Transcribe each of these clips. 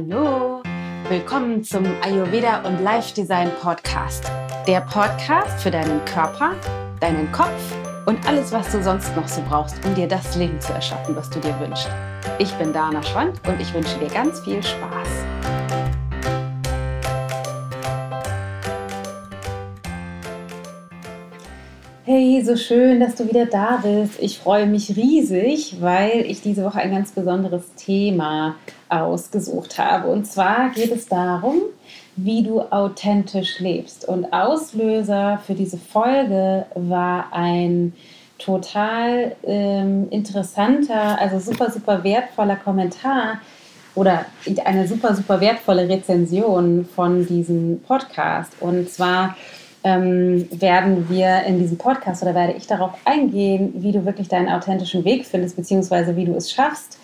Hallo, willkommen zum Ayurveda und Life Design Podcast. Der Podcast für deinen Körper, deinen Kopf und alles, was du sonst noch so brauchst, um dir das Leben zu erschaffen, was du dir wünschst. Ich bin Dana Schwand und ich wünsche dir ganz viel Spaß. Hey, so schön, dass du wieder da bist. Ich freue mich riesig, weil ich diese Woche ein ganz besonderes Thema ausgesucht habe. Und zwar geht es darum, wie du authentisch lebst. Und Auslöser für diese Folge war ein total ähm, interessanter, also super, super wertvoller Kommentar oder eine super, super wertvolle Rezension von diesem Podcast. Und zwar ähm, werden wir in diesem Podcast oder werde ich darauf eingehen, wie du wirklich deinen authentischen Weg findest, beziehungsweise wie du es schaffst,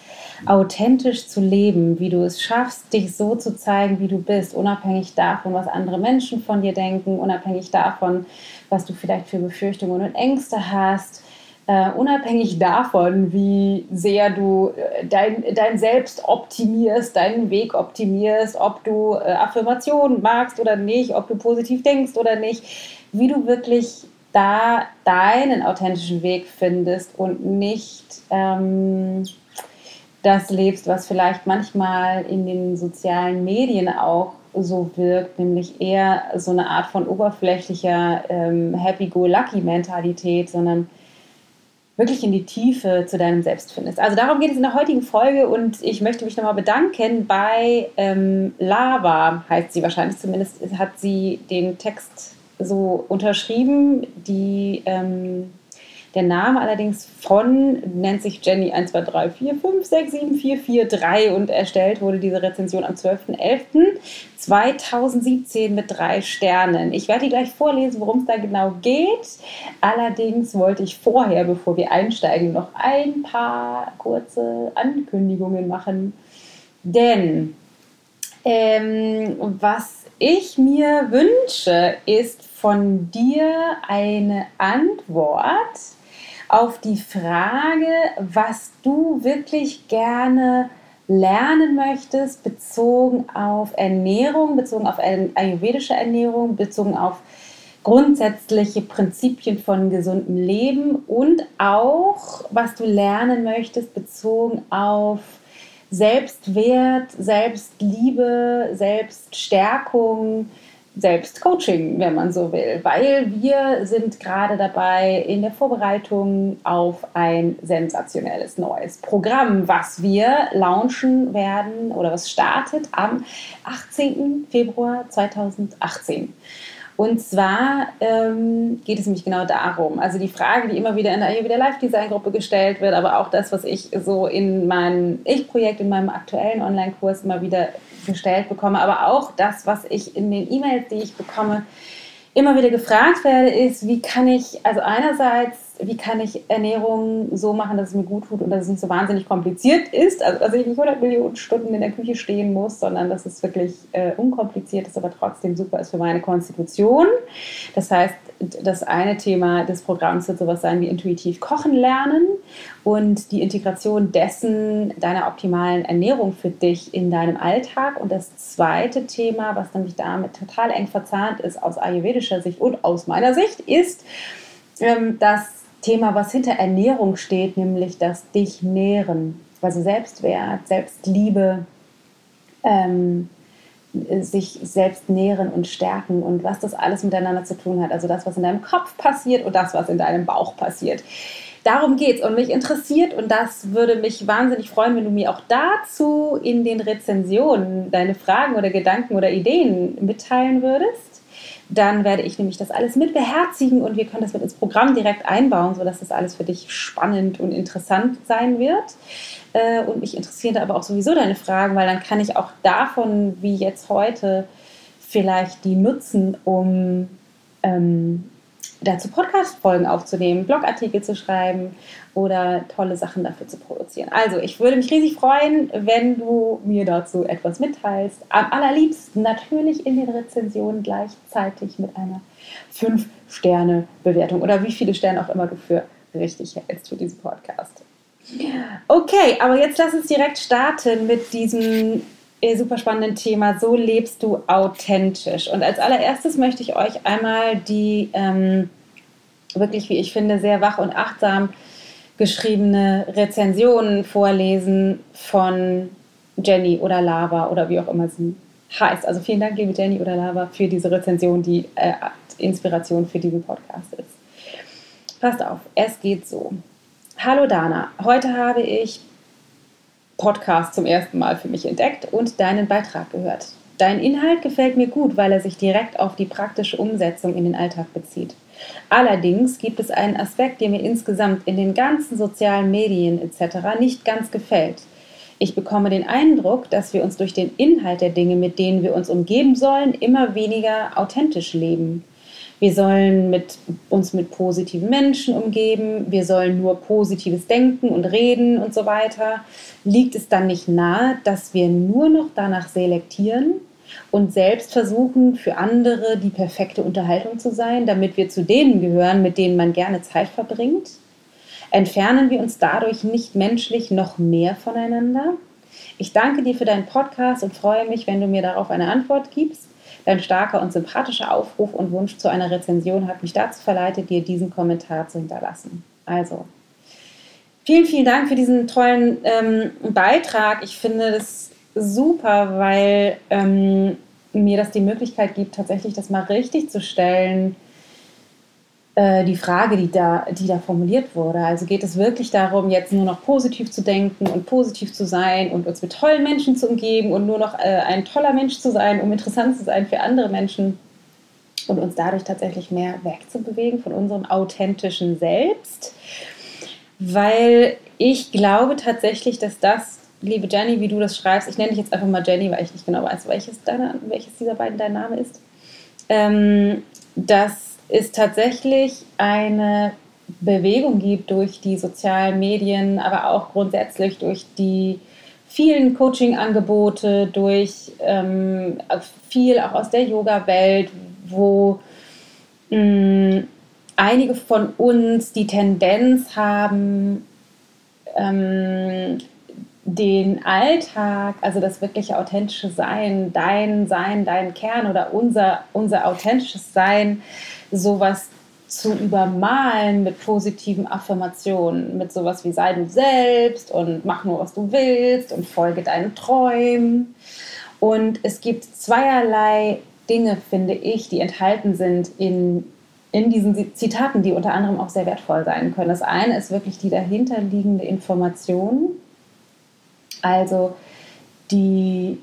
authentisch zu leben, wie du es schaffst, dich so zu zeigen, wie du bist, unabhängig davon, was andere Menschen von dir denken, unabhängig davon, was du vielleicht für Befürchtungen und Ängste hast, Uh, unabhängig davon, wie sehr du äh, dein, dein Selbst optimierst, deinen Weg optimierst, ob du uh, Affirmationen magst oder nicht, ob du positiv denkst oder nicht, wie du wirklich da deinen authentischen Weg findest und nicht ähm, das lebst, was vielleicht manchmal in den sozialen Medien auch so wirkt, nämlich eher so eine Art von oberflächlicher ähm, Happy-Go-Lucky-Mentalität, sondern wirklich in die Tiefe zu deinem Selbst findest. Also darum geht es in der heutigen Folge und ich möchte mich nochmal bedanken bei ähm, Lava, heißt sie wahrscheinlich zumindest, hat sie den Text so unterschrieben, die ähm, der Name allerdings von nennt sich Jenny 1, 2, 3, 4, 5, 6, 7, 4, 4, 3 und erstellt wurde diese Rezension am 12.11.2017 mit drei Sternen. Ich werde die gleich vorlesen, worum es da genau geht. Allerdings wollte ich vorher, bevor wir einsteigen, noch ein paar kurze Ankündigungen machen. Denn ähm, was ich mir wünsche, ist von dir eine Antwort auf die Frage, was du wirklich gerne lernen möchtest, bezogen auf Ernährung, bezogen auf ayurvedische Ernährung, bezogen auf grundsätzliche Prinzipien von gesundem Leben und auch, was du lernen möchtest, bezogen auf Selbstwert, Selbstliebe, Selbststärkung, Selbstcoaching, wenn man so will, weil wir sind gerade dabei in der Vorbereitung auf ein sensationelles neues Programm, was wir launchen werden oder was startet am 18. Februar 2018. Und zwar ähm, geht es nämlich genau darum, also die Frage, die immer wieder in der Ayurveda Live Design Gruppe gestellt wird, aber auch das, was ich so in meinem Ich-Projekt, in meinem aktuellen Online-Kurs immer wieder gestellt bekomme, aber auch das, was ich in den E-Mails, die ich bekomme, immer wieder gefragt werde, ist, wie kann ich, also einerseits wie kann ich Ernährung so machen, dass es mir gut tut und dass es nicht so wahnsinnig kompliziert ist. Also, dass ich nicht 100 Millionen Stunden in der Küche stehen muss, sondern dass es wirklich äh, unkompliziert ist, aber trotzdem super ist für meine Konstitution. Das heißt, das eine Thema des Programms wird sowas sein wie intuitiv kochen lernen und die Integration dessen deiner optimalen Ernährung für dich in deinem Alltag. Und das zweite Thema, was nämlich damit total eng verzahnt ist aus ayurvedischer Sicht und aus meiner Sicht, ist, ähm, dass Thema, was hinter Ernährung steht, nämlich das Dich nähren, also Selbstwert, Selbstliebe, ähm, sich selbst nähren und stärken und was das alles miteinander zu tun hat. Also das, was in deinem Kopf passiert und das, was in deinem Bauch passiert. Darum geht es und mich interessiert und das würde mich wahnsinnig freuen, wenn du mir auch dazu in den Rezensionen deine Fragen oder Gedanken oder Ideen mitteilen würdest dann werde ich nämlich das alles mit beherzigen und wir können das mit ins Programm direkt einbauen, sodass das alles für dich spannend und interessant sein wird. Äh, und mich interessieren da aber auch sowieso deine Fragen, weil dann kann ich auch davon, wie jetzt heute, vielleicht die nutzen, um ähm, dazu Podcast-Folgen aufzunehmen, Blogartikel zu schreiben oder tolle Sachen dafür zu produzieren. Also, ich würde mich riesig freuen, wenn du mir dazu etwas mitteilst. Am allerliebsten natürlich in den Rezensionen gleichzeitig mit einer 5-Sterne-Bewertung oder wie viele Sterne auch immer du für richtig hältst für diesen Podcast. Okay, aber jetzt lass uns direkt starten mit diesem super spannenden Thema. So lebst du authentisch. Und als allererstes möchte ich euch einmal die ähm, wirklich, wie ich finde, sehr wach und achtsam geschriebene Rezensionen vorlesen von Jenny oder Lava oder wie auch immer sie heißt. Also vielen Dank, liebe Jenny oder Lava, für diese Rezension, die äh, Inspiration für diesen Podcast ist. Passt auf, es geht so. Hallo Dana, heute habe ich Podcast zum ersten Mal für mich entdeckt und deinen Beitrag gehört. Dein Inhalt gefällt mir gut, weil er sich direkt auf die praktische Umsetzung in den Alltag bezieht. Allerdings gibt es einen Aspekt, der mir insgesamt in den ganzen sozialen Medien etc. nicht ganz gefällt. Ich bekomme den Eindruck, dass wir uns durch den Inhalt der Dinge, mit denen wir uns umgeben sollen, immer weniger authentisch leben. Wir sollen mit, uns mit positiven Menschen umgeben, wir sollen nur positives denken und reden und so weiter. Liegt es dann nicht nahe, dass wir nur noch danach selektieren und selbst versuchen, für andere die perfekte Unterhaltung zu sein, damit wir zu denen gehören, mit denen man gerne Zeit verbringt? Entfernen wir uns dadurch nicht menschlich noch mehr voneinander? Ich danke dir für deinen Podcast und freue mich, wenn du mir darauf eine Antwort gibst. Dein starker und sympathischer Aufruf und Wunsch zu einer Rezension hat mich dazu verleitet, dir diesen Kommentar zu hinterlassen. Also, vielen, vielen Dank für diesen tollen ähm, Beitrag. Ich finde das super, weil ähm, mir das die Möglichkeit gibt, tatsächlich das mal richtig zu stellen die Frage, die da, die da formuliert wurde. Also geht es wirklich darum, jetzt nur noch positiv zu denken und positiv zu sein und uns mit tollen Menschen zu umgeben und nur noch äh, ein toller Mensch zu sein, um interessant zu sein für andere Menschen und uns dadurch tatsächlich mehr wegzubewegen von unserem authentischen Selbst. Weil ich glaube tatsächlich, dass das, liebe Jenny, wie du das schreibst, ich nenne dich jetzt einfach mal Jenny, weil ich nicht genau weiß, welches, deiner, welches dieser beiden dein Name ist, ähm, dass es tatsächlich eine Bewegung gibt durch die sozialen Medien, aber auch grundsätzlich durch die vielen Coaching-Angebote, durch ähm, viel auch aus der Yoga-Welt, wo mh, mm, einige von uns die Tendenz haben, ähm, den Alltag, also das wirkliche authentische Sein, dein Sein, dein Kern oder unser, unser authentisches Sein, sowas zu übermalen mit positiven Affirmationen, mit sowas wie sei du selbst und mach nur, was du willst und folge deinen Träumen. Und es gibt zweierlei Dinge, finde ich, die enthalten sind in, in diesen Zitaten, die unter anderem auch sehr wertvoll sein können. Das eine ist wirklich die dahinterliegende Information, also die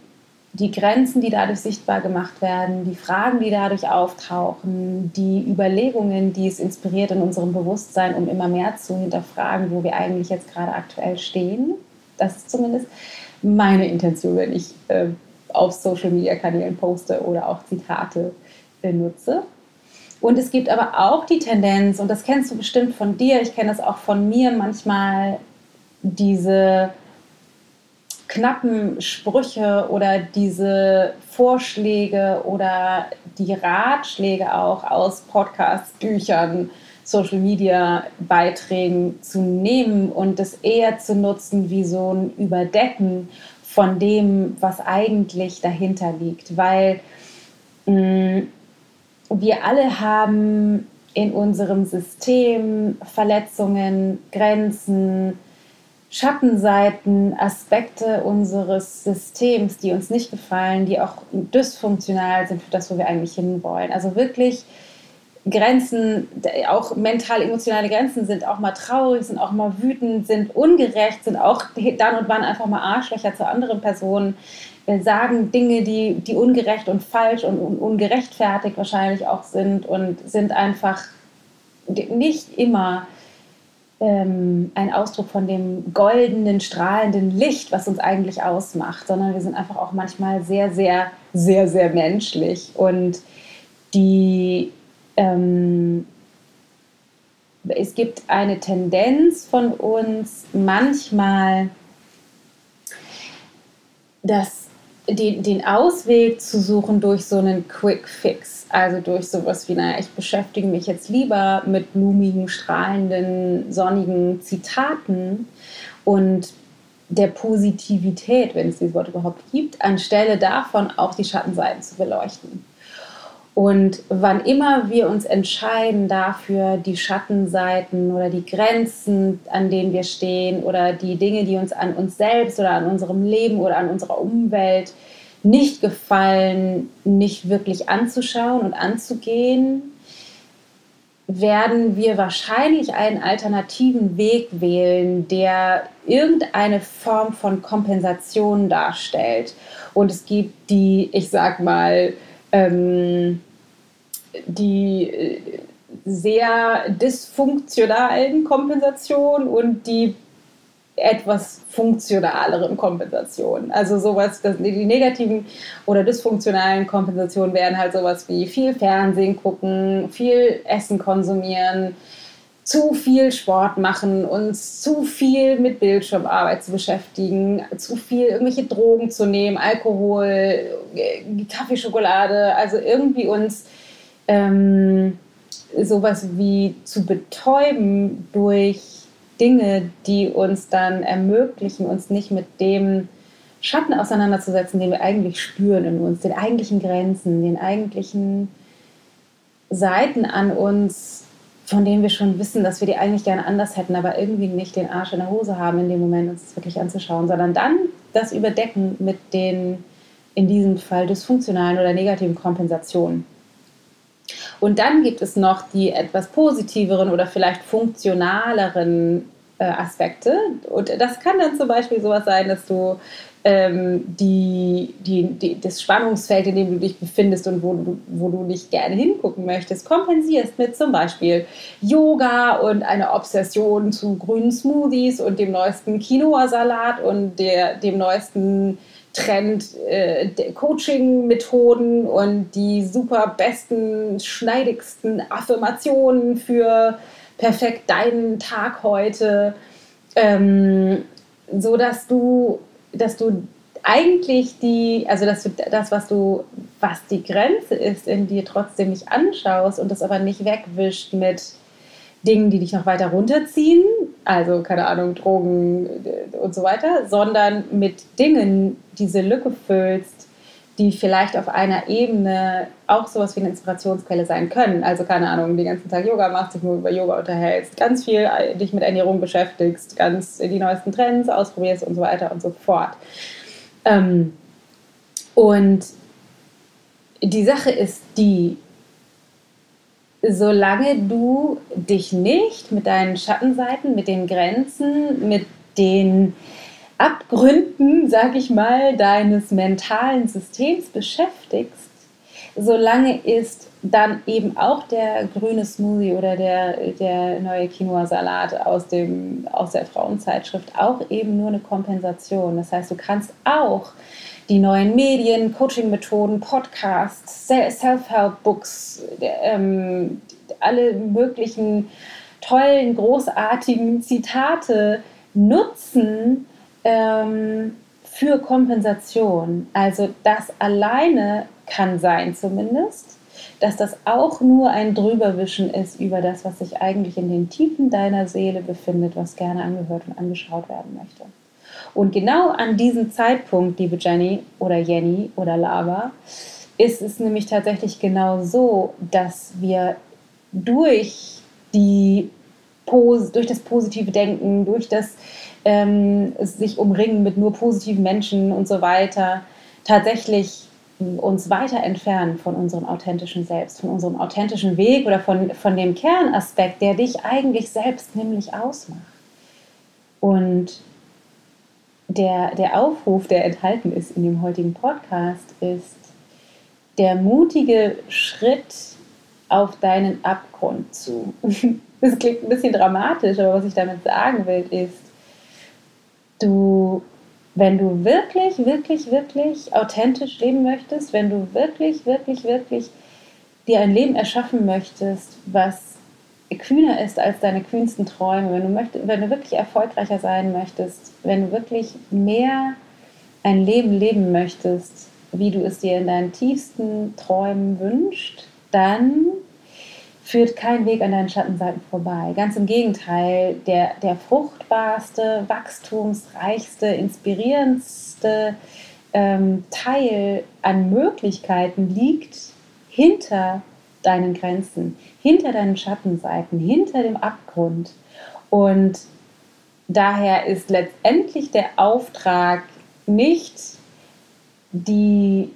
die Grenzen, die dadurch sichtbar gemacht werden, die Fragen, die dadurch auftauchen, die Überlegungen, die es inspiriert in unserem Bewusstsein, um immer mehr zu hinterfragen, wo wir eigentlich jetzt gerade aktuell stehen. Das ist zumindest meine Intention, wenn ich äh, auf Social-Media-Kanälen poste oder auch Zitate benutze. Und es gibt aber auch die Tendenz, und das kennst du bestimmt von dir, ich kenne das auch von mir manchmal, diese knappen Sprüche oder diese Vorschläge oder die Ratschläge auch aus Podcasts, Büchern, Social Media Beiträgen zu nehmen und es eher zu nutzen wie so ein Überdecken von dem, was eigentlich dahinter liegt. Weil mh, mm, wir alle haben in unserem System Verletzungen, Grenzen, Schattenseiten, Aspekte unseres Systems, die uns nicht gefallen, die auch dysfunktional sind für das, wo wir eigentlich hinwollen. Also wirklich Grenzen, auch mental-emotionale Grenzen sind auch mal traurig, sind auch mal wütend, sind ungerecht, sind auch dann und wann einfach mal Arschlöcher zu anderen Personen, sagen Dinge, die, die ungerecht und falsch und ungerechtfertigt wahrscheinlich auch sind und sind einfach nicht immer ähm, ein Ausdruck von dem goldenen, strahlenden Licht, was uns eigentlich ausmacht, sondern wir sind einfach auch manchmal sehr, sehr, sehr, sehr menschlich. Und die, ähm, es gibt eine Tendenz von uns, manchmal das, den, den Ausweg zu suchen durch so einen Quick Fix also durch sowas wie, naja, ich beschäftige mich jetzt lieber mit blumigen, strahlenden, sonnigen Zitaten und der Positivität, wenn es dieses Wort überhaupt gibt, anstelle davon auch die Schattenseiten zu beleuchten. Und wann immer wir uns entscheiden dafür, die Schattenseiten oder die Grenzen, an denen wir stehen oder die Dinge, die uns an uns selbst oder an unserem Leben oder an unserer Umwelt nicht gefallen, nicht wirklich anzuschauen und anzugehen, werden wir wahrscheinlich einen alternativen Weg wählen, der irgendeine Form von Kompensation darstellt. Und es gibt die, ich sag mal, ähm, die äh, sehr dysfunktionalen Kompensationen und die etwas funktionaleren Kompensationen. Also sowas, die negativen oder dysfunktionalen Kompensationen wären halt sowas wie viel Fernsehen gucken, viel Essen konsumieren, zu viel Sport machen, uns zu viel mit Bildschirmarbeit zu beschäftigen, zu viel irgendwelche Drogen zu nehmen, Alkohol, äh, Kaffee, Schokolade, also irgendwie uns ähm, sowas wie zu betäuben durch Dinge, die uns dann ermöglichen, uns nicht mit dem Schatten auseinanderzusetzen, den wir eigentlich spüren in uns, den eigentlichen Grenzen, den eigentlichen Seiten an uns, von denen wir schon wissen, dass wir die eigentlich gerne anders hätten, aber irgendwie nicht den Arsch in der Hose haben, in dem Moment uns das wirklich anzuschauen, sondern dann das überdecken mit den in diesem Fall dysfunktionalen oder negativen Kompensationen. Und dann gibt es noch die etwas positiveren oder vielleicht funktionaleren äh, Aspekte. Und das kann dann zum Beispiel sowas sein, dass du ähm, die, die, die, das Spannungsfeld, in dem du dich befindest und wo du, wo du nicht gerne hingucken möchtest, kompensierst mit zum Beispiel Yoga und einer Obsession zu grünen Smoothies und dem neuesten Quinoa-Salat und der, dem neuesten Trend äh, und die super besten, schneidigsten Affirmationen für perfekt deinen Tag heute, ähm, so dass du, dass du eigentlich die, also dass du das, was du, was die Grenze ist, in dir trotzdem nicht anschaust und das aber nicht wegwischt mit Dingen, die dich noch weiter runterziehen, also keine Ahnung, Drogen äh, und so weiter, sondern mit Dingen diese Lücke füllst, die vielleicht auf einer Ebene auch sowas wie eine Inspirationsquelle sein können. Also keine Ahnung, den ganzen Tag Yoga machst, dich nur über Yoga unterhältst, ganz viel äh, dich mit Ernährung beschäftigst, ganz die neuesten Trends ausprobierst und so weiter und so fort. Ähm, und die Sache ist die, solange du dich nicht mit deinen Schattenseiten, mit den Grenzen, mit den Abgründen, sag ich mal, deines mentalen Systems beschäftigst, solange ist dann eben auch der grüne Smoothie oder der, der neue Quinoa-Salat aus, aus der Frauenzeitschrift auch eben nur eine Kompensation. Das heißt, du kannst auch die neuen Medien, Coaching-Methoden, Podcasts, Self-Help-Books, ähm, alle möglichen tollen, großartigen Zitate nutzen ähm, für Kompensation. Also das alleine kann sein zumindest, dass das auch nur ein Drüberwischen ist über das, was sich eigentlich in den Tiefen deiner Seele befindet, was gerne angehört und angeschaut werden möchte. Und genau an diesem Zeitpunkt, liebe Jenny oder Jenny oder Lava, ist es nämlich tatsächlich genau so, dass wir durch die durch das positive Denken, durch das ähm, sich umringen mit nur positiven Menschen und so weiter, tatsächlich uns weiter entfernen von unserem authentischen Selbst, von unserem authentischen Weg oder von, von dem Kernaspekt, der dich eigentlich selbst nämlich ausmacht. Und der, der Aufruf, der enthalten ist in dem heutigen Podcast, ist der mutige Schritt auf deinen Abgrund zu. Das klingt ein bisschen dramatisch, aber was ich damit sagen will, ist, du, wenn du wirklich, wirklich, wirklich authentisch leben möchtest, wenn du wirklich, wirklich, wirklich dir ein Leben erschaffen möchtest, was kühner ist als deine kühnsten Träume, wenn du, möchtest, wenn du wirklich erfolgreicher sein möchtest, wenn du wirklich mehr ein Leben leben möchtest, wie du es dir in deinen tiefsten Träumen wünschst, dann führt kein Weg an deinen Schattenseiten vorbei. Ganz im Gegenteil, der, der fruchtbarste, wachstumsreichste, inspirierendste ähm, Teil an Möglichkeiten liegt hinter deinen Grenzen, hinter deinen Schattenseiten, hinter dem Abgrund. Und daher ist letztendlich der Auftrag nicht die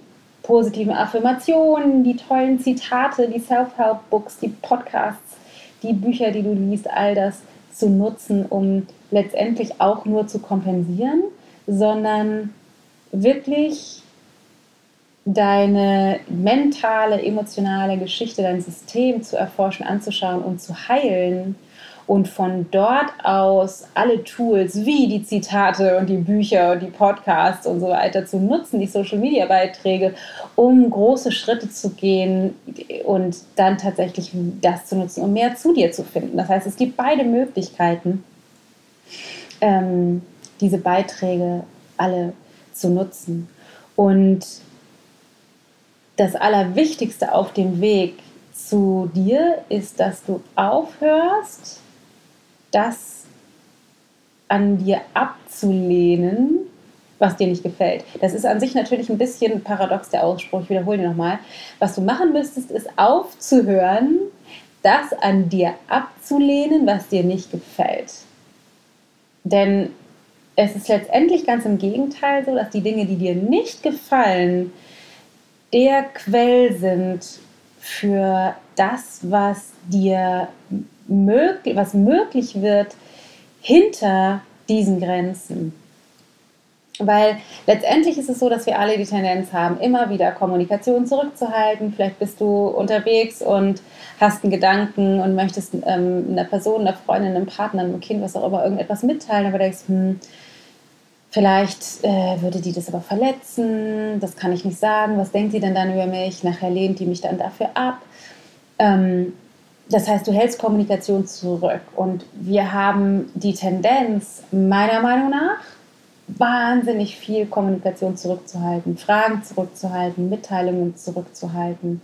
positiven Affirmationen, die tollen Zitate, die Self-Help-Books, die Podcasts, die Bücher, die du liest, all das zu nutzen, um letztendlich auch nur zu kompensieren, sondern wirklich deine mentale, emotionale Geschichte, dein System zu erforschen, anzuschauen und zu heilen und von dort aus alle Tools wie die Zitate und die Bücher und die Podcasts und so weiter zu nutzen, die Social-Media-Beiträge, um große Schritte zu gehen und dann tatsächlich das zu nutzen, um mehr zu dir zu finden. Das heißt, es gibt beide Möglichkeiten, ähm, diese Beiträge alle zu nutzen. Und das Allerwichtigste auf dem Weg zu dir ist, dass du aufhörst, das an dir abzulehnen, was dir nicht gefällt. Das ist an sich natürlich ein bisschen paradox, der Ausspruch. Ich wiederhole ihn nochmal. Was du machen müsstest, ist aufzuhören, das an dir abzulehnen, was dir nicht gefällt. Denn es ist letztendlich ganz im Gegenteil so, dass die Dinge, die dir nicht gefallen, der Quell sind für das, was dir möglich, was möglich wird hinter diesen Grenzen. Weil letztendlich ist es so, dass wir alle die Tendenz haben, immer wieder Kommunikation zurückzuhalten. Vielleicht bist du unterwegs und hast einen Gedanken und möchtest ähm, einer Person, einer Freundin, einem Partner, einem Kind, was auch immer, irgendetwas mitteilen, aber denkst, hm, vielleicht äh, würde die das aber verletzen, das kann ich nicht sagen, was denkt sie denn dann über mich? Nachher lehnt die mich dann dafür ab. Ähm, das heißt, du hältst Kommunikation zurück. Und wir haben die Tendenz, meiner Meinung nach, wahnsinnig viel Kommunikation zurückzuhalten, Fragen zurückzuhalten, Mitteilungen zurückzuhalten,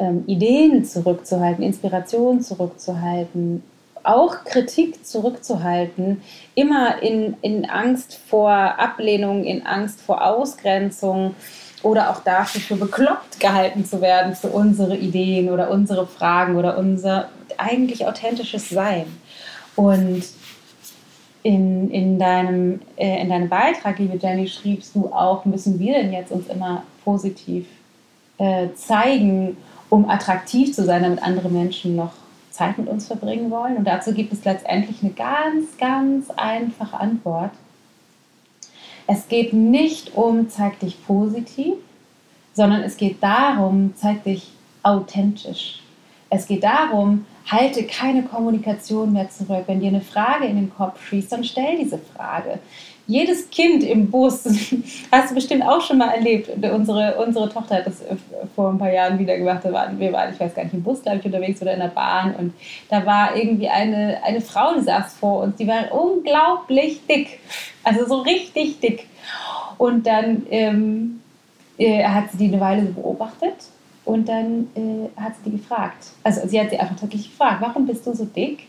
ähm, Ideen zurückzuhalten, Inspiration zurückzuhalten, auch Kritik zurückzuhalten, immer in, in Angst vor Ablehnung, in Angst vor Ausgrenzung oder auch dafür für bekloppt gehalten zu werden für unsere Ideen oder unsere Fragen oder unser eigentlich authentisches Sein. Und in, in, deinem, äh, in deinem Beitrag, liebe Jenny, schriebst du auch, müssen wir denn jetzt uns immer positiv äh, zeigen, um attraktiv zu sein, damit andere Menschen noch Zeit mit uns verbringen wollen. Und dazu gibt es letztendlich eine ganz, ganz einfache Antwort. Es geht nicht um, zeig dich positiv, sondern es geht darum, zeig dich authentisch. Es geht darum, halte keine Kommunikation mehr zurück. Wenn dir eine Frage in den Kopf schießt, dann stell diese Frage. Jedes Kind im Bus, hast du bestimmt auch schon mal erlebt. Unsere, unsere Tochter hat das vor ein paar Jahren wieder gemacht. wir waren, ich weiß gar nicht, im Bus, glaube ich, unterwegs oder in der Bahn. Und da war irgendwie eine, eine Frau, die saß vor uns, die war unglaublich dick. Also so richtig dick. Und dann ähm, äh, hat sie die eine Weile beobachtet und dann äh, hat sie die gefragt. Also sie hat sie einfach wirklich gefragt, warum bist du so dick?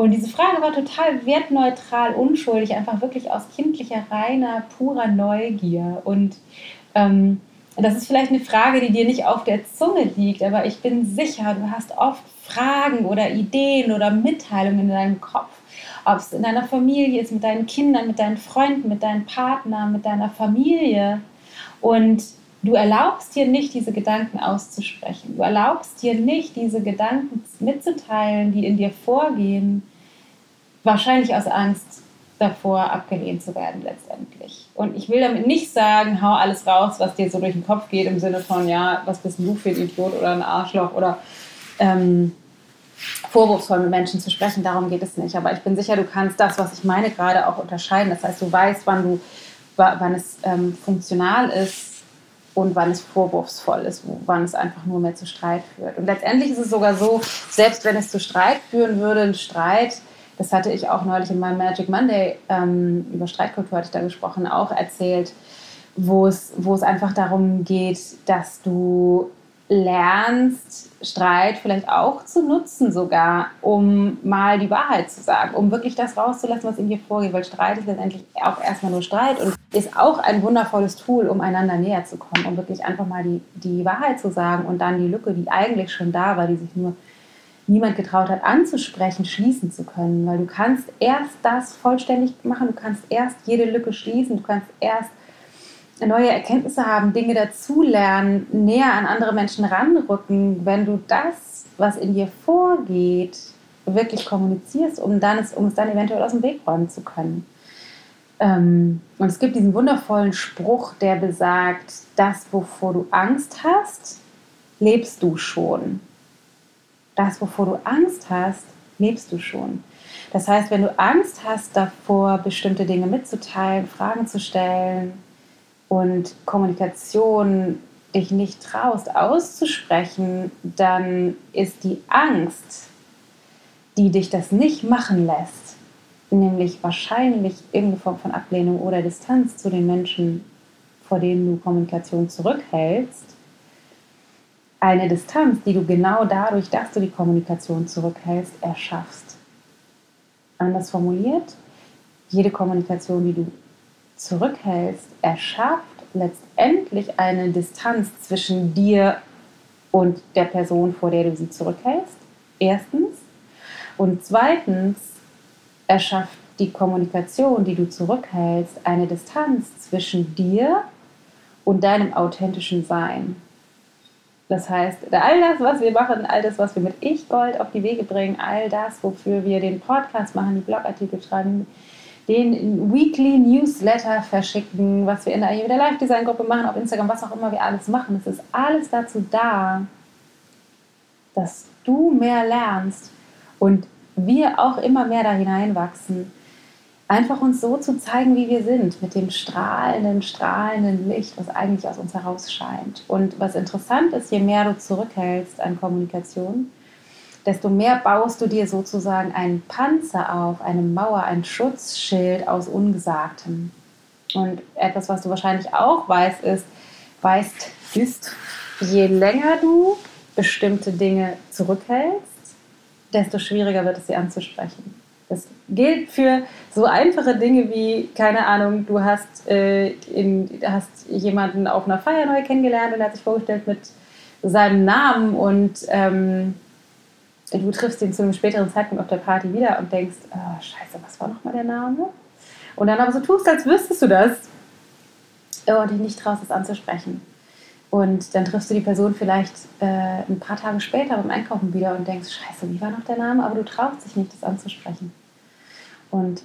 Und diese Frage war total wertneutral, unschuldig, einfach wirklich aus kindlicher, reiner, purer Neugier. Und ähm, das ist vielleicht eine Frage, die dir nicht auf der Zunge liegt, aber ich bin sicher, du hast oft Fragen oder Ideen oder Mitteilungen in deinem Kopf, ob es in deiner Familie ist, mit deinen Kindern, mit deinen Freunden, mit deinen Partnern, mit deiner Familie. Und du erlaubst dir nicht, diese Gedanken auszusprechen. Du erlaubst dir nicht, diese Gedanken mitzuteilen, die in dir vorgehen, wahrscheinlich aus Angst davor, abgelehnt zu werden letztendlich. Und ich will damit nicht sagen, hau alles raus, was dir so durch den Kopf geht, im Sinne von, ja, was bist du für ein Idiot oder ein Arschloch oder ähm, vorwurfsvoll mit Menschen zu sprechen, darum geht es nicht. Aber ich bin sicher, du kannst das, was ich meine, gerade auch unterscheiden. Das heißt, du weißt, wann, du, wann es ähm, funktional ist und wann es vorwurfsvoll ist, wann es einfach nur mehr zu Streit führt. Und letztendlich ist es sogar so, selbst wenn es zu Streit führen würde, ein Streit, das hatte ich auch neulich in meinem Magic Monday, ähm, über Streitkultur hatte ich da gesprochen, auch erzählt, wo es, wo es einfach darum geht, dass du lernst, Streit vielleicht auch zu nutzen sogar, um mal die Wahrheit zu sagen, um wirklich das rauszulassen, was in dir vorgeht, weil Streit ist letztendlich auch erstmal nur Streit und ist auch ein wundervolles Tool, um einander näher zu kommen, um wirklich einfach mal die, die Wahrheit zu sagen und dann die Lücke, die eigentlich schon da war, die sich nur niemand getraut hat anzusprechen, schließen zu können, weil du kannst erst das vollständig machen, du kannst erst jede Lücke schließen, du kannst erst neue Erkenntnisse haben, Dinge dazulernen, näher an andere Menschen ranrücken, wenn du das, was in dir vorgeht, wirklich kommunizierst, um, dann es, um es dann eventuell aus dem Weg räumen zu können. Ähm, und es gibt diesen wundervollen Spruch, der besagt, das, wovor du Angst hast, lebst du schon. Das, wovor du Angst hast, lebst du schon. Das heißt, wenn du Angst hast davor, bestimmte Dinge mitzuteilen, Fragen zu stellen, und Kommunikation dich nicht traust auszusprechen, dann ist die Angst, die dich das nicht machen lässt, nämlich wahrscheinlich irgendeine Form von Ablehnung oder Distanz zu den Menschen, vor denen du Kommunikation zurückhältst, eine Distanz, die du genau dadurch, dass du die Kommunikation zurückhältst, erschaffst. Anders formuliert, jede Kommunikation, die du zurückhältst, erschafft letztendlich eine Distanz zwischen dir und der Person, vor der du sie zurückhältst. Erstens. Und zweitens erschafft die Kommunikation, die du zurückhältst, eine Distanz zwischen dir und deinem authentischen Sein. Das heißt, all das, was wir machen, all das, was wir mit Ich Gold auf die Wege bringen, all das, wofür wir den Podcast machen, die Blogartikel schreiben, den Weekly Newsletter verschicken, was wir in der Ayurveda Live Design Gruppe machen, auf Instagram, was auch immer wir alles machen. Es ist alles dazu da, dass du mehr lernst und wir auch immer mehr da hineinwachsen. Einfach uns so zu zeigen, wie wir sind, mit dem strahlenden, strahlenden Licht, was eigentlich aus uns heraus scheint. Und was interessant ist, je mehr du zurückhältst an Kommunikation, desto mehr baust du dir sozusagen einen Panzer auf, eine Mauer, ein Schutzschild aus Ungesagtem. Und etwas, was du wahrscheinlich auch weißt, ist, weißt, ist, je länger du bestimmte Dinge zurückhältst, desto schwieriger wird es sie anzusprechen. Das gilt für so einfache Dinge wie, keine Ahnung, du hast, äh, in, hast jemanden auf einer Feier neu kennengelernt und er hat sich vorgestellt mit seinem Namen und ähm, du triffst ihn zu einem späteren Zeitpunkt auf der Party wieder und denkst, oh, scheiße, was war nochmal der Name? Und dann aber so tust, als wüsstest du das und dich nicht traust, es anzusprechen. Und dann triffst du die Person vielleicht äh, ein paar Tage später beim Einkaufen wieder und denkst, scheiße, wie war noch der Name? Aber du traust dich nicht, das anzusprechen. Und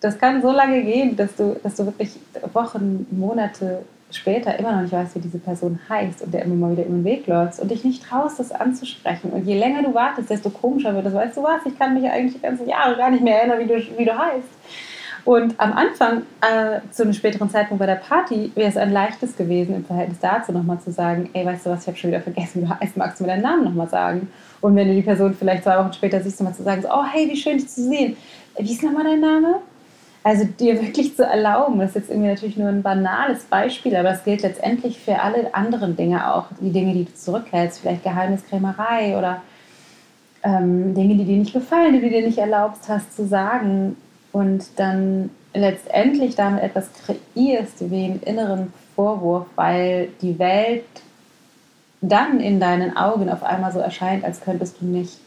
das kann so lange gehen, dass du, dass du wirklich Wochen, Monate später immer noch nicht weißt, wie diese Person heißt und der immer mal wieder über den Weg läuft und dich nicht traust, das anzusprechen. Und je länger du wartest, desto komischer wird es. Weißt du was, ich kann mich eigentlich die ganzen Jahre gar nicht mehr erinnern, wie du, wie du heißt. Und am Anfang, äh, zu einem späteren Zeitpunkt bei der Party, wäre es ein leichtes gewesen, im Verhältnis dazu nochmal zu sagen, ey, weißt du was, ich habe schon wieder vergessen, wie du heißt, magst du mir deinen Namen nochmal sagen? Und wenn du die Person vielleicht zwei Wochen später siehst, nochmal zu sagen, so, oh, hey, wie schön dich zu sehen. Wie ist nochmal dein Name? Also dir wirklich zu erlauben, das ist jetzt irgendwie natürlich nur ein banales Beispiel, aber es gilt letztendlich für alle anderen Dinge auch, die Dinge, die du zurückhältst, vielleicht Geheimniskrämerei oder ähm, Dinge, die dir nicht gefallen, die du dir nicht erlaubst hast zu sagen und dann letztendlich damit etwas kreierst wie einen inneren Vorwurf, weil die Welt dann in deinen Augen auf einmal so erscheint, als könntest du nicht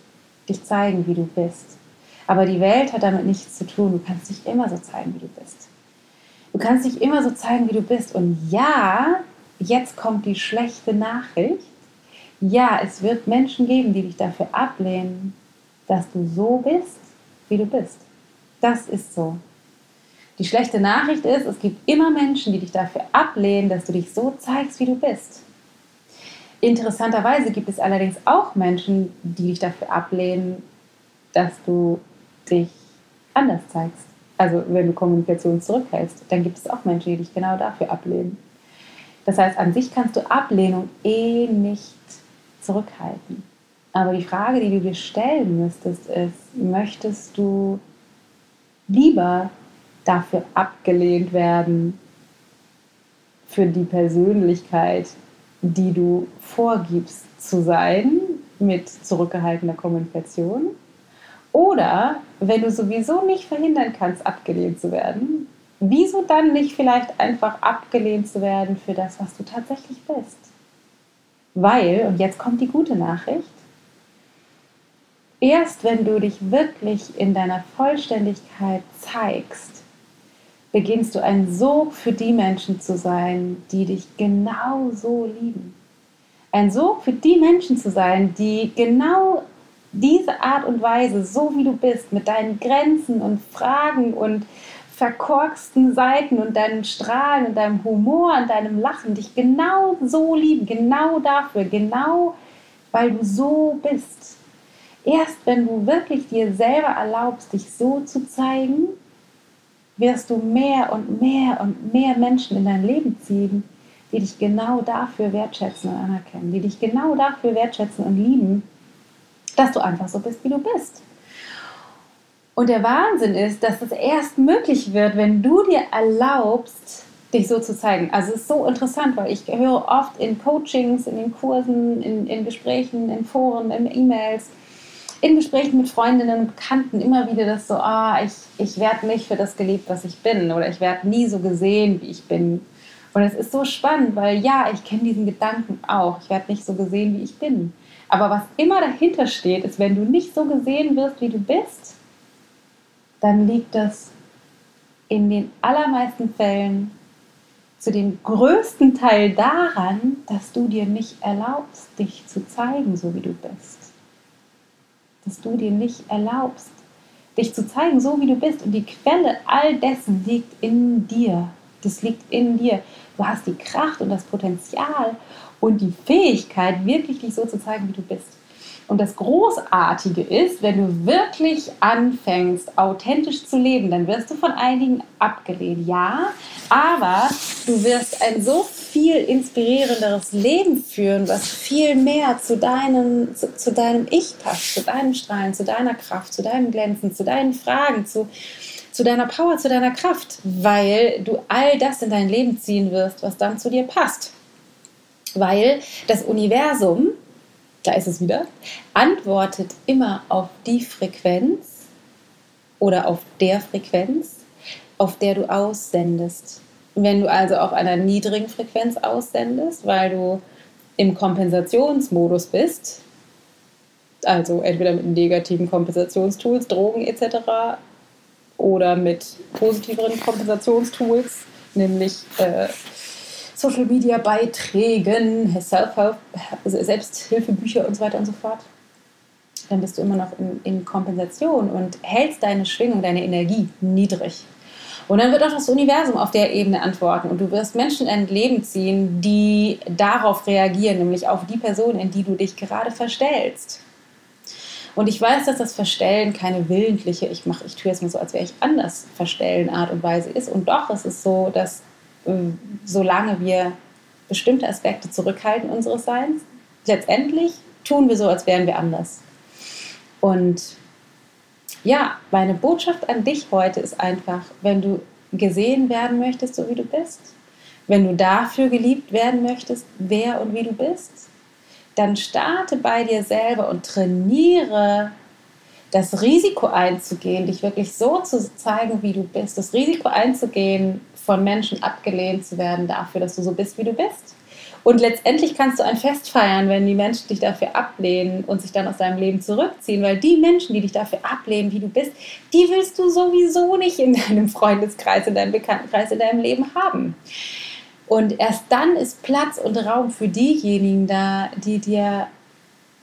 dich zeigen, wie du bist. Aber die Welt hat damit nichts zu tun. Du kannst dich immer so zeigen, wie du bist. Du kannst dich immer so zeigen, wie du bist. Und ja, jetzt kommt die schlechte Nachricht. Ja, es wird Menschen geben, die dich dafür ablehnen, dass du so bist, wie du bist. Das ist so. Die schlechte Nachricht ist, es gibt immer Menschen, die dich dafür ablehnen, dass du dich so zeigst, wie du bist. Interessanterweise gibt es allerdings auch Menschen, die dich dafür ablehnen, dass du dich anders zeigst. Also wenn du Kommunikation zurückhältst, dann gibt es auch Menschen, die dich genau dafür ablehnen. Das heißt, an sich kannst du Ablehnung eh nicht zurückhalten. Aber die Frage, die du dir stellen müsstest, ist, möchtest du lieber dafür abgelehnt werden, für die Persönlichkeit, die du vorgibst zu sein mit zurückgehaltener Kommunikation. Oder wenn du sowieso nicht verhindern kannst, abgelehnt zu werden, wieso dann nicht vielleicht einfach abgelehnt zu werden für das, was du tatsächlich bist? Weil, und jetzt kommt die gute Nachricht, erst wenn du dich wirklich in deiner Vollständigkeit zeigst, beginnst du ein Sog für die Menschen zu sein, die dich genau so lieben. Ein Sog für die Menschen zu sein, die genau diese Art und Weise, so wie du bist, mit deinen Grenzen und Fragen und verkorksten Seiten und deinem Strahlen und deinem Humor und deinem Lachen dich genau so lieben, genau dafür, genau weil du so bist. Erst wenn du wirklich dir selber erlaubst, dich so zu zeigen, wirst du mehr und mehr und mehr Menschen in dein Leben ziehen, die dich genau dafür wertschätzen und anerkennen, die dich genau dafür wertschätzen und lieben, dass du einfach so bist, wie du bist. Und der Wahnsinn ist, dass es erst möglich wird, wenn du dir erlaubst, dich so zu zeigen. Also es ist so interessant, weil ich höre oft in Coachings, in den Kursen, in, in Gesprächen, in Foren, in E-Mails, in Gesprächen mit Freundinnen und Bekannten immer wieder das so, ah, ich, ich werde nicht für das geliebt, was ich bin oder ich werde nie so gesehen, wie ich bin. Und es ist so spannend, weil ja, ich kenne diesen Gedanken auch. Ich werde nicht so gesehen, wie ich bin. Aber was immer dahinter steht, ist, wenn du nicht so gesehen wirst, wie du bist, dann liegt das in den allermeisten Fällen zu dem größten Teil daran, dass du dir nicht erlaubst, dich zu zeigen, so wie du bist dass du dir nicht erlaubst, dich zu zeigen, so wie du bist. Und die Quelle all dessen liegt in dir. Das liegt in dir. Du hast die Kraft und das Potenzial und die Fähigkeit, wirklich dich so zu zeigen, wie du bist. Und das Großartige ist, wenn du wirklich anfängst, authentisch zu leben, dann wirst du von einigen abgelehnt, ja, aber du wirst ein so viel inspirierenderes Leben führen, was viel mehr zu deinem, zu, zu deinem Ich passt, zu deinem Strahlen, zu deiner Kraft, zu deinem Glänzen, zu deinen Fragen, zu, zu deiner Power, zu deiner Kraft, weil du all das in dein Leben ziehen wirst, was dann zu dir passt. Weil das Universum da ist es wieder, antwortet immer auf die Frequenz oder auf der Frequenz, auf der du aussendest. Wenn du also auf einer niedrigen Frequenz aussendest, weil du im Kompensationsmodus bist, also entweder mit negativen Kompensationstools, Drogen etc. oder mit positiveren Kompensationstools, nämlich äh, Social Media Beiträgen, Selbsthilfebücher und so weiter und so fort, dann bist du immer noch in, in Kompensation und hältst deine Schwingung, deine Energie niedrig. Und dann wird auch das Universum auf der Ebene antworten und du wirst Menschen in Leben ziehen, die darauf reagieren, nämlich auf die Person, in die du dich gerade verstellst. Und ich weiß, dass das Verstellen keine willentliche, ich mache, ich tue es mir so, als wäre ich anders verstellen Art und Weise ist. Und doch ist es so, dass solange wir bestimmte Aspekte zurückhalten unseres Seins, letztendlich tun wir so, als wären wir anders. Und ja, meine Botschaft an dich heute ist einfach, wenn du gesehen werden möchtest, so wie du bist, wenn du dafür geliebt werden möchtest, wer und wie du bist, dann starte bei dir selber und trainiere das Risiko einzugehen, dich wirklich so zu zeigen, wie du bist, das Risiko einzugehen, von Menschen abgelehnt zu werden dafür, dass du so bist, wie du bist. Und letztendlich kannst du ein Fest feiern, wenn die Menschen dich dafür ablehnen und sich dann aus deinem Leben zurückziehen, weil die Menschen, die dich dafür ablehnen, wie du bist, die willst du sowieso nicht in deinem Freundeskreis, in deinem Bekanntenkreis, in deinem Leben haben. Und erst dann ist Platz und Raum für diejenigen da, die dir,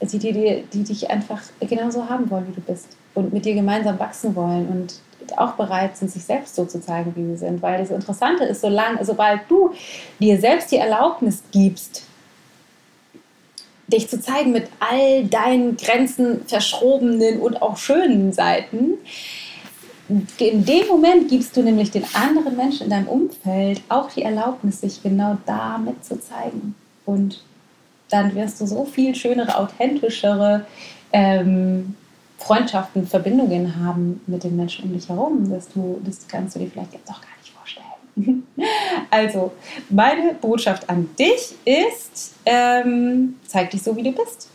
die, die, die dich einfach genauso haben wollen, wie du bist und mit dir gemeinsam wachsen wollen und auch bereit sind, sich selbst so zu zeigen, wie sie sind. Weil das Interessante ist, solange, sobald du dir selbst die Erlaubnis gibst, dich zu zeigen mit all deinen Grenzen, verschrobenen und auch schönen Seiten, in dem Moment gibst du nämlich den anderen Menschen in deinem Umfeld auch die Erlaubnis, sich genau damit zu zeigen. Und dann wirst du so viel schönere, authentischere, ähm, Freundschaften, Verbindungen haben mit den Menschen um dich herum, dass du, das kannst du dir vielleicht jetzt auch gar nicht vorstellen. Also, meine Botschaft an dich ist, ähm, zeig dich so, wie du bist.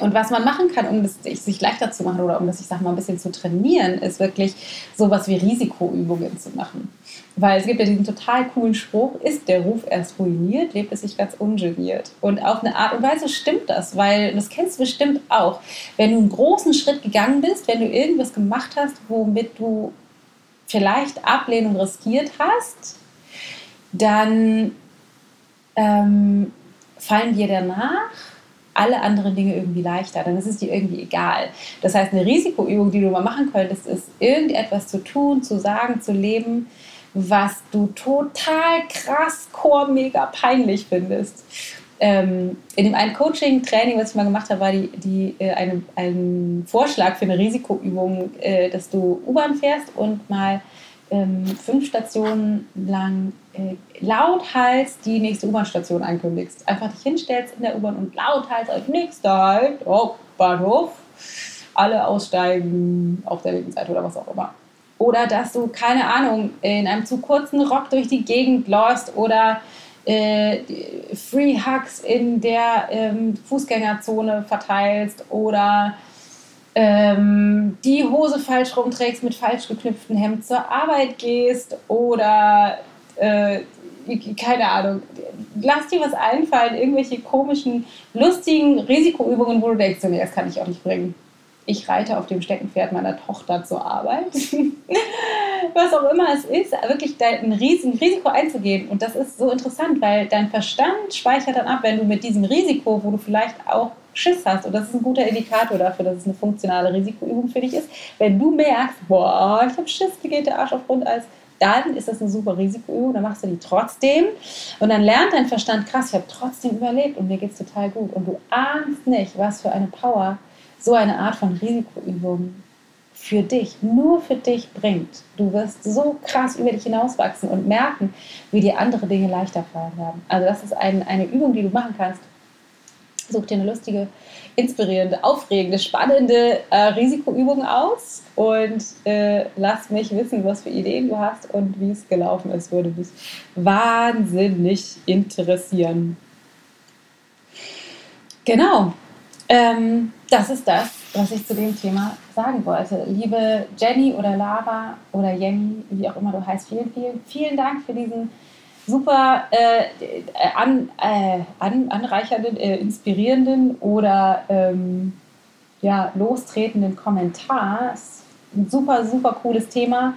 Und was man machen kann, um das sich leichter zu machen oder um das, ich sag mal, ein bisschen zu trainieren, ist wirklich sowas wie Risikoübungen zu machen. Weil es gibt ja diesen total coolen Spruch, ist der Ruf erst ruiniert, lebt es sich ganz ungeniert. Und auf eine Art und Weise stimmt das, weil das kennst du bestimmt auch. Wenn du einen großen Schritt gegangen bist, wenn du irgendwas gemacht hast, womit du vielleicht Ablehnung riskiert hast, dann ähm, fallen dir danach alle anderen Dinge irgendwie leichter, dann ist es dir irgendwie egal. Das heißt, eine Risikoübung, die du mal machen könntest, ist irgendetwas zu tun, zu sagen, zu leben, was du total krass, core, mega peinlich findest. Ähm, in dem einen Coaching-Training, was ich mal gemacht habe, war die, die, äh, eine, ein Vorschlag für eine Risikoübung, äh, dass du U-Bahn fährst und mal ähm, fünf Stationen lang äh, lauthals die nächste U-Bahn-Station ankündigst. Einfach dich hinstellst in der U-Bahn und lauthals als nächster halt, oh, Bahnhof, alle aussteigen auf der linken Seite oder was auch immer. Oder dass du, keine Ahnung, in einem zu kurzen Rock durch die Gegend läufst oder äh, Free Hugs in der ähm, Fußgängerzone verteilst oder ähm, die Hose falsch rumträgst, mit falsch geknüpftem Hemd zur Arbeit gehst oder äh, keine Ahnung, lass dir was einfallen, irgendwelche komischen, lustigen Risikoübungen, wo du denkst, nee, das kann ich auch nicht bringen. Ich reite auf dem Steckenpferd meiner Tochter zur Arbeit. was auch immer es ist, wirklich ein Risiko einzugehen. Und das ist so interessant, weil dein Verstand speichert dann ab, wenn du mit diesem Risiko, wo du vielleicht auch Schiss hast, und das ist ein guter Indikator dafür, dass es eine funktionale Risikoübung für dich ist, wenn du merkst, boah, ich habe Schiss, wie geht der Arsch auf Grundeis, dann ist das eine super Risikoübung, dann machst du die trotzdem und dann lernt dein Verstand, krass, ich habe trotzdem überlebt und mir geht es total gut. Und du ahnst nicht, was für eine Power so eine Art von Risikoübung für dich, nur für dich bringt. Du wirst so krass über dich hinauswachsen und merken, wie dir andere Dinge leichter fallen werden. Also das ist ein, eine Übung, die du machen kannst, Such dir eine lustige, inspirierende, aufregende, spannende äh, Risikoübung aus und äh, lass mich wissen, was für Ideen du hast und wie es gelaufen ist. Würde mich wahnsinnig interessieren. Genau, ähm, das ist das, was ich zu dem Thema sagen wollte. Liebe Jenny oder Lara oder Jenny, wie auch immer du heißt, vielen, vielen, vielen Dank für diesen super äh, an, äh, an, anreichernden, äh, inspirierenden oder ähm, ja, lostretenden Kommentar. Ein super, super cooles Thema.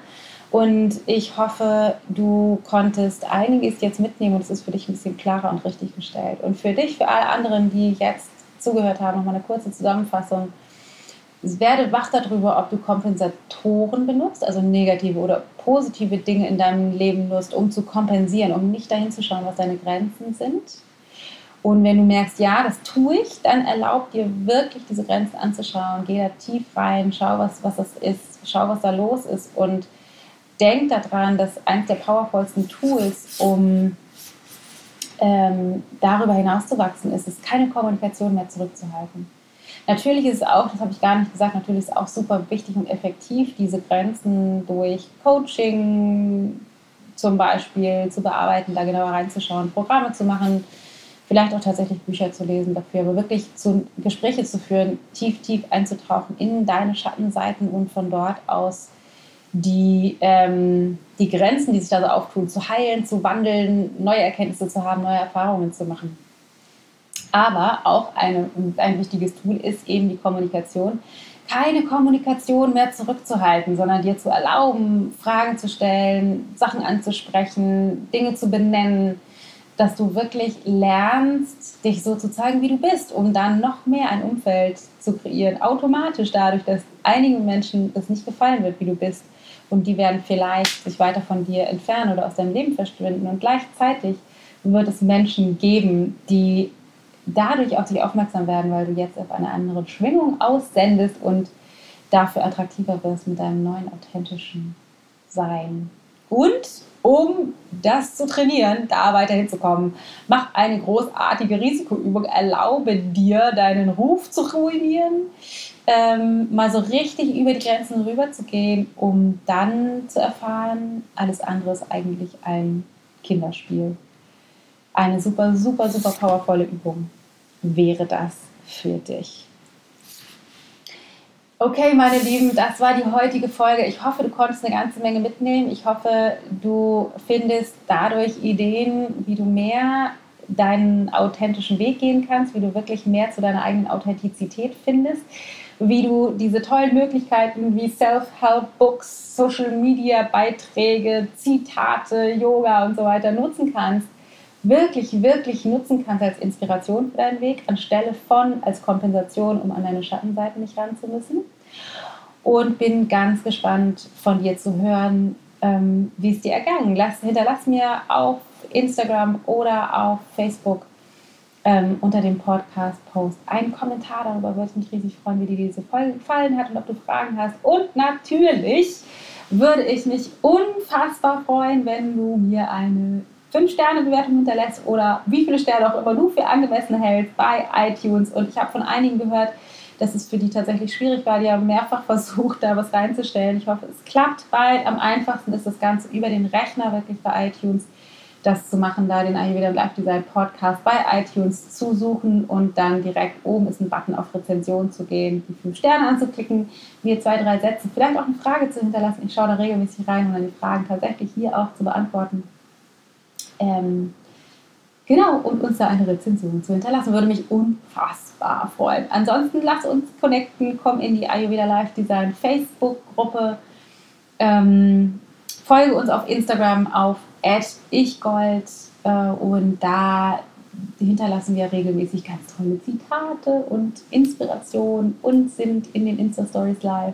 Und ich hoffe, du konntest einiges jetzt mitnehmen und es ist für dich ein bisschen klarer und richtig gestellt. Und für dich, für alle anderen, die jetzt zugehört haben, nochmal eine kurze Zusammenfassung werde wach darüber, ob du Kompensatoren benutzt, also negative oder positive Dinge in deinem Leben nutzt, um zu kompensieren, um nicht dahin zu schauen, was deine Grenzen sind. Und wenn du merkst, ja, das tue ich, dann erlaub dir wirklich diese Grenzen anzuschauen. Geh da tief rein, schau, was, was das ist, schau, was da los ist und denk daran, dass eines der powervollsten Tools, um ähm, darüber hinauszuwachsen, ist, ist keine Kommunikation mehr zurückzuhalten. Natürlich ist es auch, das habe ich gar nicht gesagt, natürlich ist es auch super wichtig und effektiv, diese Grenzen durch Coaching zum Beispiel zu bearbeiten, da genauer reinzuschauen, Programme zu machen, vielleicht auch tatsächlich Bücher zu lesen dafür, aber wirklich zu, Gespräche zu führen, tief, tief einzutauchen in deine Schattenseiten und von dort aus die, ähm, die Grenzen, die sich da so auftun, zu heilen, zu wandeln, neue Erkenntnisse zu haben, neue Erfahrungen zu machen. Aber auch eine, ein wichtiges Tool ist eben die Kommunikation. Keine Kommunikation mehr zurückzuhalten, sondern dir zu erlauben, Fragen zu stellen, Sachen anzusprechen, Dinge zu benennen, dass du wirklich lernst, dich so zu zeigen, wie du bist, um dann noch mehr ein Umfeld zu kreieren. Automatisch dadurch, dass einigen Menschen es nicht gefallen wird, wie du bist. Und die werden vielleicht sich weiter von dir entfernen oder aus deinem Leben verschwinden. Und gleichzeitig wird es Menschen geben, die dadurch auf dich aufmerksam werden, weil du jetzt auf eine andere Schwingung aussendest und dafür attraktiver wirst mit deinem neuen authentischen Sein. Und um das zu trainieren, da weiterhin zu kommen, mach eine großartige Risikoübung. Erlaube dir, deinen Ruf zu ruinieren, ähm, mal so richtig über die Grenzen rüber zu gehen, um dann zu erfahren, alles andere ist eigentlich ein Kinderspiel. Eine super, super, super powervolle Übung wäre das für dich. Okay, meine Lieben, das war die heutige Folge. Ich hoffe, du konntest eine ganze Menge mitnehmen. Ich hoffe, du findest dadurch Ideen, wie du mehr deinen authentischen Weg gehen kannst, wie du wirklich mehr zu deiner eigenen Authentizität findest, wie du diese tollen Möglichkeiten wie Self-Help-Books, Social-Media-Beiträge, Zitate, Yoga und so weiter nutzen kannst, wirklich, wirklich nutzen kannst als Inspiration für deinen Weg, anstelle von als Kompensation, um an deine Schattenseiten nicht ran zu müssen. Und bin ganz gespannt von dir zu hören, ähm, wie es dir ergangen. Lass, hinterlass mir auf Instagram oder auf Facebook ähm, unter dem Podcast-Post einen Kommentar. Darüber würde ich mich riesig freuen, wie dir diese Folge gefallen hat und ob du Fragen hast. Und natürlich würde ich mich unfassbar freuen, wenn du mir eine 5-Sterne-Bewertung hinterlässt oder wie viele Sterne auch immer du für angemessen hältst bei iTunes. Und ich habe von einigen gehört, dass es für die tatsächlich schwierig war. Die haben mehrfach versucht, da was reinzustellen. Ich hoffe, es klappt bald. Am einfachsten ist das Ganze über den Rechner wirklich bei iTunes das zu machen, da den Ayurveda Live Design Podcast bei iTunes zu suchen und dann direkt oben ist ein Button auf Rezension zu gehen, die fünf Sterne anzuklicken, mir zwei, drei Sätze, vielleicht auch eine Frage zu hinterlassen. Ich schaue da regelmäßig rein, um dann die Fragen tatsächlich hier auch zu beantworten. Ähm, genau, und uns da eine Rezension zu hinterlassen, würde mich unfassbar freuen. Ansonsten lass uns connecten, komm in die Ayurveda Live Design Facebook-Gruppe, ähm, folge uns auf Instagram auf ichgold äh, und da hinterlassen wir regelmäßig ganz tolle Zitate und Inspiration und sind in den Insta-Stories live.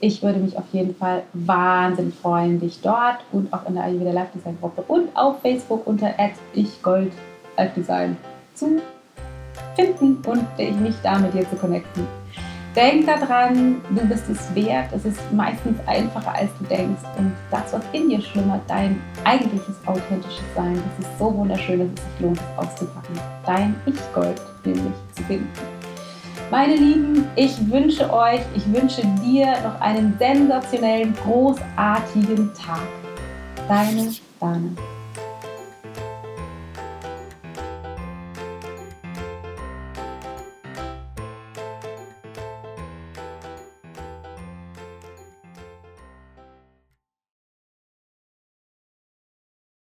Ich würde mich auf jeden Fall wahnsinnig freuen, dich dort und auch in der Ayurveda Live Design Gruppe und auf Facebook unter ichgold zu finden und mich da mit dir zu connecten. Denk daran, du bist es wert. Es ist meistens einfacher, als du denkst. Und das, was in dir schlummert, dein eigentliches authentisches Sein, das ist so wunderschön, dass es sich lohnt, es auszupacken. Dein Ich-Gold nämlich zu finden. Meine Lieben, ich wünsche euch, ich wünsche dir noch einen sensationellen, großartigen Tag. Deine Dana.